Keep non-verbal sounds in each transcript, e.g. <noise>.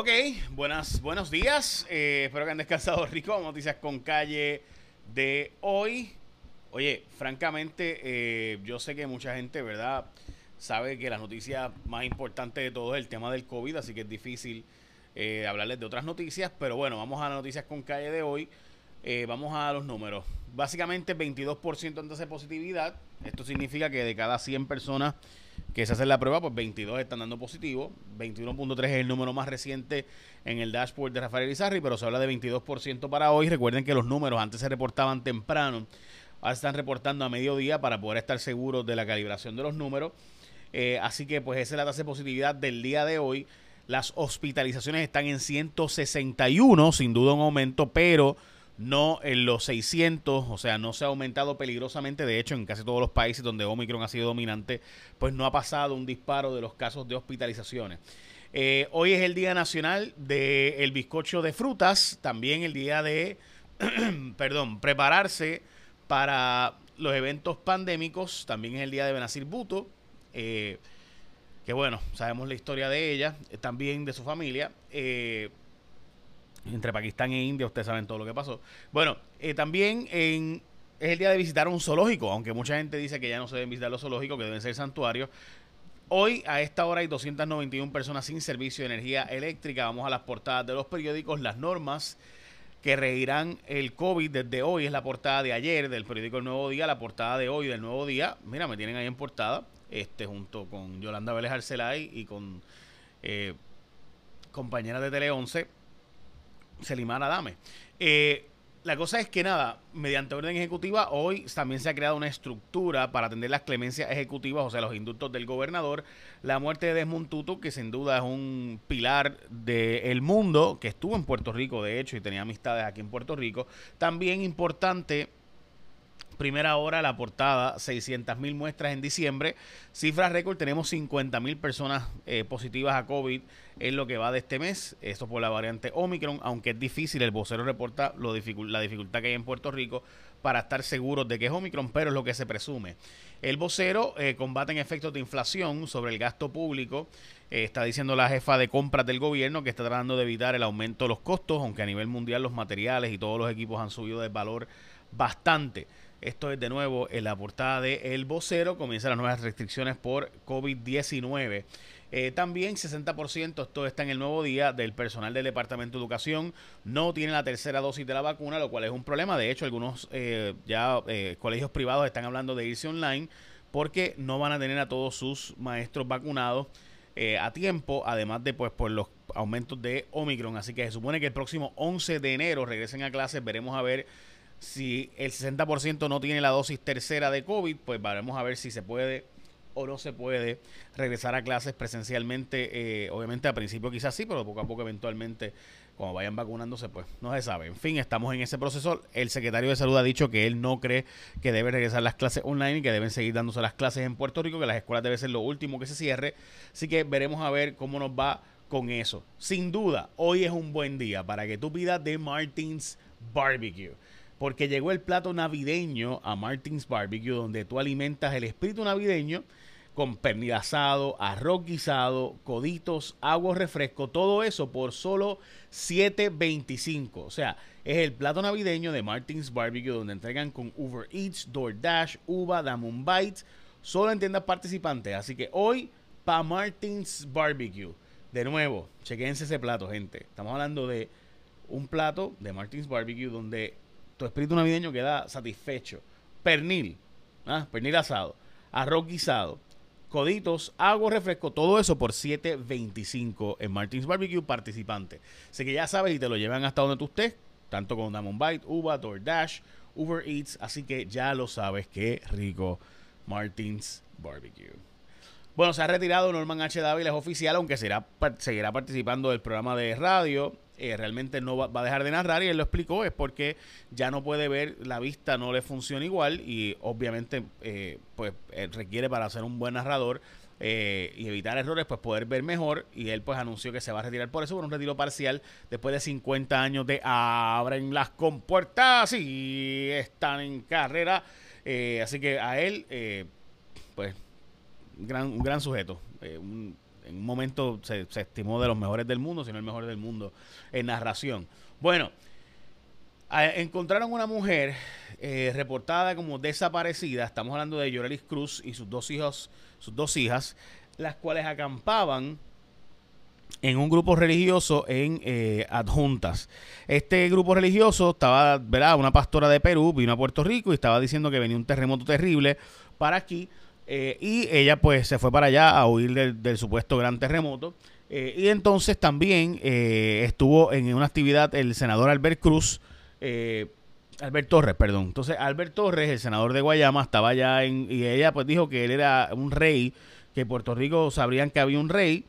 Ok, buenas, buenos días. Eh, espero que han descansado <laughs> rico. Noticias con calle de hoy. Oye, francamente, eh, yo sé que mucha gente, ¿verdad? Sabe que la noticia más importante de todo es el tema del COVID, así que es difícil eh, hablarles de otras noticias. Pero bueno, vamos a las noticias con calle de hoy. vamos a los números. Básicamente 22% en tasa de positividad. Esto significa que de cada 100 personas que se hacen la prueba, pues 22 están dando positivo. 21.3 es el número más reciente en el dashboard de Rafael Izarri, pero se habla de 22% para hoy. Recuerden que los números antes se reportaban temprano, ahora están reportando a mediodía para poder estar seguros de la calibración de los números. Eh, así que pues esa es la tasa de positividad del día de hoy. Las hospitalizaciones están en 161, sin duda un aumento, pero no en los 600, o sea, no se ha aumentado peligrosamente. De hecho, en casi todos los países donde Omicron ha sido dominante, pues no ha pasado un disparo de los casos de hospitalizaciones. Eh, hoy es el Día Nacional del Bizcocho de Frutas, también el día de, <clears throat> perdón, prepararse para los eventos pandémicos, también es el día de Benazir Buto, eh, que bueno, sabemos la historia de ella, también de su familia. Entre Pakistán e India, ustedes saben todo lo que pasó. Bueno, eh, también en, es el día de visitar un zoológico, aunque mucha gente dice que ya no se deben visitar los zoológicos, que deben ser santuarios. Hoy, a esta hora, hay 291 personas sin servicio de energía eléctrica. Vamos a las portadas de los periódicos, las normas que regirán el COVID desde hoy. Es la portada de ayer del periódico El Nuevo Día, la portada de hoy del Nuevo Día. Mira, me tienen ahí en portada, este junto con Yolanda Vélez Arcelay y con eh, compañeras de Tele 11 Selimar Adame. Eh, la cosa es que nada, mediante orden ejecutiva, hoy también se ha creado una estructura para atender las clemencias ejecutivas, o sea, los indultos del gobernador. La muerte de Desmond Tutu, que sin duda es un pilar del mundo, que estuvo en Puerto Rico, de hecho, y tenía amistades aquí en Puerto Rico. También importante Primera hora, la portada, 600 mil muestras en diciembre. Cifras récord, tenemos 50 mil personas eh, positivas a COVID en lo que va de este mes. Esto por la variante Omicron, aunque es difícil, el vocero reporta la dificultad que hay en Puerto Rico para estar seguros de que es Omicron, pero es lo que se presume. El vocero eh, combate en efectos de inflación sobre el gasto público. Eh, está diciendo la jefa de compras del gobierno que está tratando de evitar el aumento de los costos, aunque a nivel mundial los materiales y todos los equipos han subido de valor bastante. Esto es de nuevo en la portada de El Vocero. Comienzan las nuevas restricciones por COVID-19. Eh, también 60%, esto está en el nuevo día, del personal del Departamento de Educación no tiene la tercera dosis de la vacuna, lo cual es un problema. De hecho, algunos eh, ya eh, colegios privados están hablando de irse online porque no van a tener a todos sus maestros vacunados a tiempo, además de pues por los aumentos de Omicron. Así que se supone que el próximo 11 de enero regresen a clases, veremos a ver si el 60% no tiene la dosis tercera de COVID, pues veremos a ver si se puede o no se puede regresar a clases presencialmente. Eh, obviamente al principio quizás sí, pero poco a poco eventualmente cuando vayan vacunándose, pues no se sabe. En fin, estamos en ese proceso. El secretario de Salud ha dicho que él no cree que debe regresar las clases online y que deben seguir dándose las clases en Puerto Rico, que las escuelas deben ser lo último que se cierre. Así que veremos a ver cómo nos va con eso. Sin duda, hoy es un buen día para que tú pidas de Martins Barbecue porque llegó el plato navideño a Martins Barbecue, donde tú alimentas el espíritu navideño con pernil asado, arroz guisado, coditos, agua, refresco, todo eso por solo 7.25. O sea, es el plato navideño de Martins Barbecue, donde entregan con Uber Eats, DoorDash, Uva, Damon Bites, solo en tiendas participantes. Así que hoy, para Martins Barbecue, de nuevo, chequense ese plato, gente. Estamos hablando de un plato de Martins Barbecue donde tu espíritu navideño queda satisfecho. Pernil, ¿ah? pernil asado, arroz guisado, coditos, agua, refresco, todo eso por 7.25 en Martins Barbecue participante. Así que ya sabes y te lo llevan hasta donde tú estés, tanto con Diamond Bite, Uva, DoorDash, Uber Eats, así que ya lo sabes, qué rico Martins Barbecue. Bueno, se ha retirado Norman H. Dávila, es oficial, aunque será, seguirá participando del programa de radio eh, realmente no va, a dejar de narrar y él lo explicó, es porque ya no puede ver, la vista no le funciona igual y obviamente eh, pues eh, requiere para ser un buen narrador y evitar errores, pues poder ver mejor. Y él pues anunció que se va a retirar por eso, por un retiro parcial después de 50 años de abren las compuertas y están en carrera. así que a él, pues, gran, un gran sujeto. un en un momento se, estimó de los mejores del mundo, si no el mejor del mundo en narración. Bueno, encontraron una mujer eh, reportada como desaparecida. Estamos hablando de Yorelis Cruz y sus dos hijos, sus dos hijas, las cuales acampaban en un grupo religioso en eh, adjuntas. Este grupo religioso estaba, ¿verdad? Una pastora de Perú vino a Puerto Rico y estaba diciendo que venía un terremoto terrible para aquí. Eh, y ella pues se fue para allá a huir del, supuesto gran terremoto. y entonces también estuvo en una actividad el senador Albert Cruz, eh, Albert Torres, perdón. Entonces, Albert Torres, el senador de Guayama, estaba allá en, y ella pues dijo que él era un rey, que Puerto Rico sabrían que había un rey,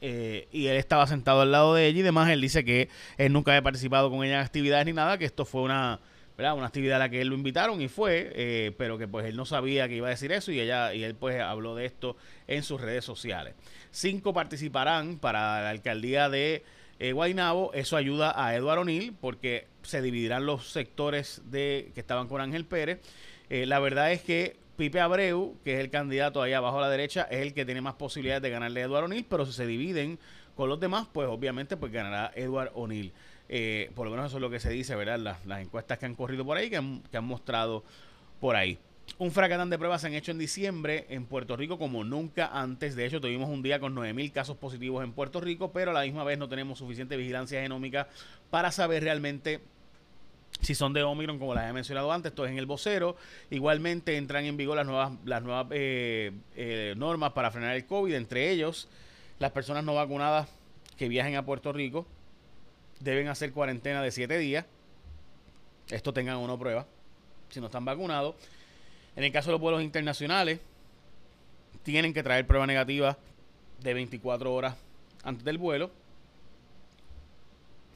eh, y él estaba sentado al lado de ella y demás. Él dice que él nunca había participado con ella en actividades ni nada, que esto fue una, ¿verdad? una actividad a la que él lo invitaron y fue, eh, pero que pues él no sabía que iba a decir eso y ella y él pues habló de esto en sus redes sociales. Cinco participarán para la alcaldía de eh, Guainabo. Eso ayuda a Eduardo O'Neill porque se dividirán los sectores de que estaban con Ángel Pérez. Eh, la verdad es que Pipe Abreu, que es el candidato ahí abajo a la derecha, es el que tiene más posibilidades de ganarle a Eduardo O'Neill, pero si se dividen con los demás, pues obviamente pues ganará Eduardo O'Neill. Eh, por lo menos eso es lo que se dice, ¿verdad? Las, encuestas que han corrido por ahí, que han, que han mostrado por ahí. Un fracatán de pruebas se han hecho en diciembre en Puerto Rico como nunca antes. De hecho, tuvimos un día con 9.000 casos positivos en Puerto Rico, pero a la misma vez no tenemos suficiente vigilancia genómica para saber realmente si son de Omicron, como las he mencionado antes, esto es en el vocero. Igualmente entran en vigor las nuevas, las nuevas eh, eh, normas para frenar el COVID, entre ellos las personas no vacunadas que viajen a Puerto Rico deben hacer cuarentena de 7 días. Esto tengan una prueba si no están vacunados. En el caso de los vuelos internacionales, tienen que traer prueba negativa de 24 horas antes del vuelo.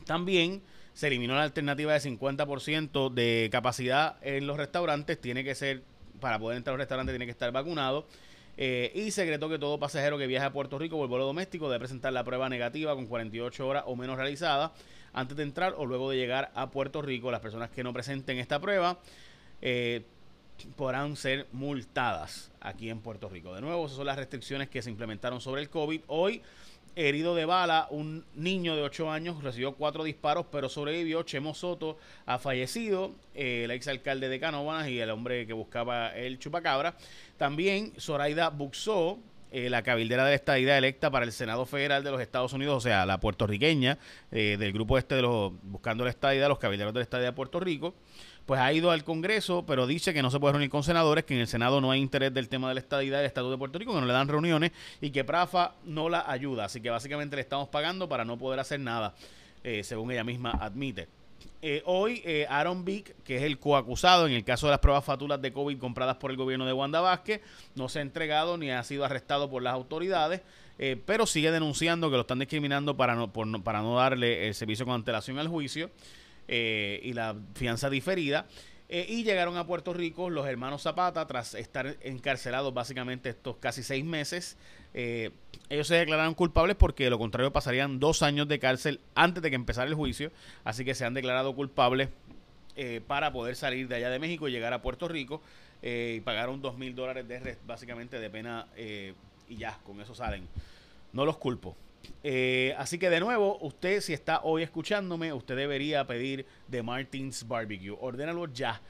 También se eliminó la alternativa de 50% de capacidad en los restaurantes. Tiene que ser, para poder entrar a los restaurantes, tiene que estar vacunado. Eh, y se decretó que todo pasajero que viaje a Puerto Rico por vuelo doméstico debe presentar la prueba negativa con 48 horas o menos realizada antes de entrar o luego de llegar a Puerto Rico. Las personas que no presenten esta prueba eh, podrán ser multadas aquí en Puerto Rico. De nuevo, esas son las restricciones que se implementaron sobre el COVID. Hoy, herido de bala, un niño de 8 años recibió cuatro disparos, pero sobrevivió. Chemo Soto ha fallecido, eh, el exalcalde de Canóvanas y el hombre que buscaba el chupacabra. También Zoraida Buxó, eh, la cabildera de la estadía electa para el Senado Federal de los Estados Unidos, o sea, la puertorriqueña eh, del grupo este de los buscando la estadía, los cabilderos de la estadía de Puerto Rico pues ha ido al Congreso, pero dice que no se puede reunir con senadores, que en el Senado no hay interés del tema de la estadidad del Estado de Puerto Rico, que no le dan reuniones y que Prafa no la ayuda. Así que básicamente le estamos pagando para no poder hacer nada, eh, según ella misma admite. Eh, hoy, eh, Aaron Vick, que es el coacusado en el caso de las pruebas fatulas de COVID compradas por el gobierno de Wanda Vázquez, no se ha entregado ni ha sido arrestado por las autoridades, pero sigue denunciando que lo están discriminando para no, para no darle el servicio con antelación al juicio. Eh, y la fianza diferida. Eh, y llegaron a Puerto Rico los hermanos Zapata tras estar encarcelados básicamente estos casi seis meses. Eh, ellos se declararon culpables porque de lo contrario pasarían dos años de cárcel antes de que empezara el juicio. Así que se han declarado culpables para poder salir de allá de México y llegar a Puerto Rico. y pagaron dos mil dólares de básicamente de pena y ya, con eso salen. No los culpo. Eh, así que de nuevo, usted si está hoy escuchándome, usted debería pedir de Martins Barbecue. Ordénalo ya.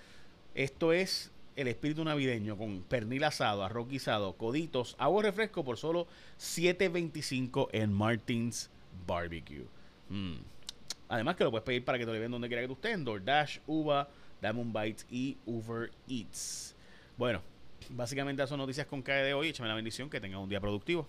Esto es el espíritu navideño con pernil asado, arroz guisado, coditos, agua refresco por solo 7.25 en Martins Barbecue. Mm. Además que lo puedes pedir para que te lo lleven donde quiera que tú estés, DoorDash, Uva, Diamond Bites y Uber Eats. Bueno, básicamente esas son noticias con cae de hoy. Échame la bendición, que tenga un día productivo.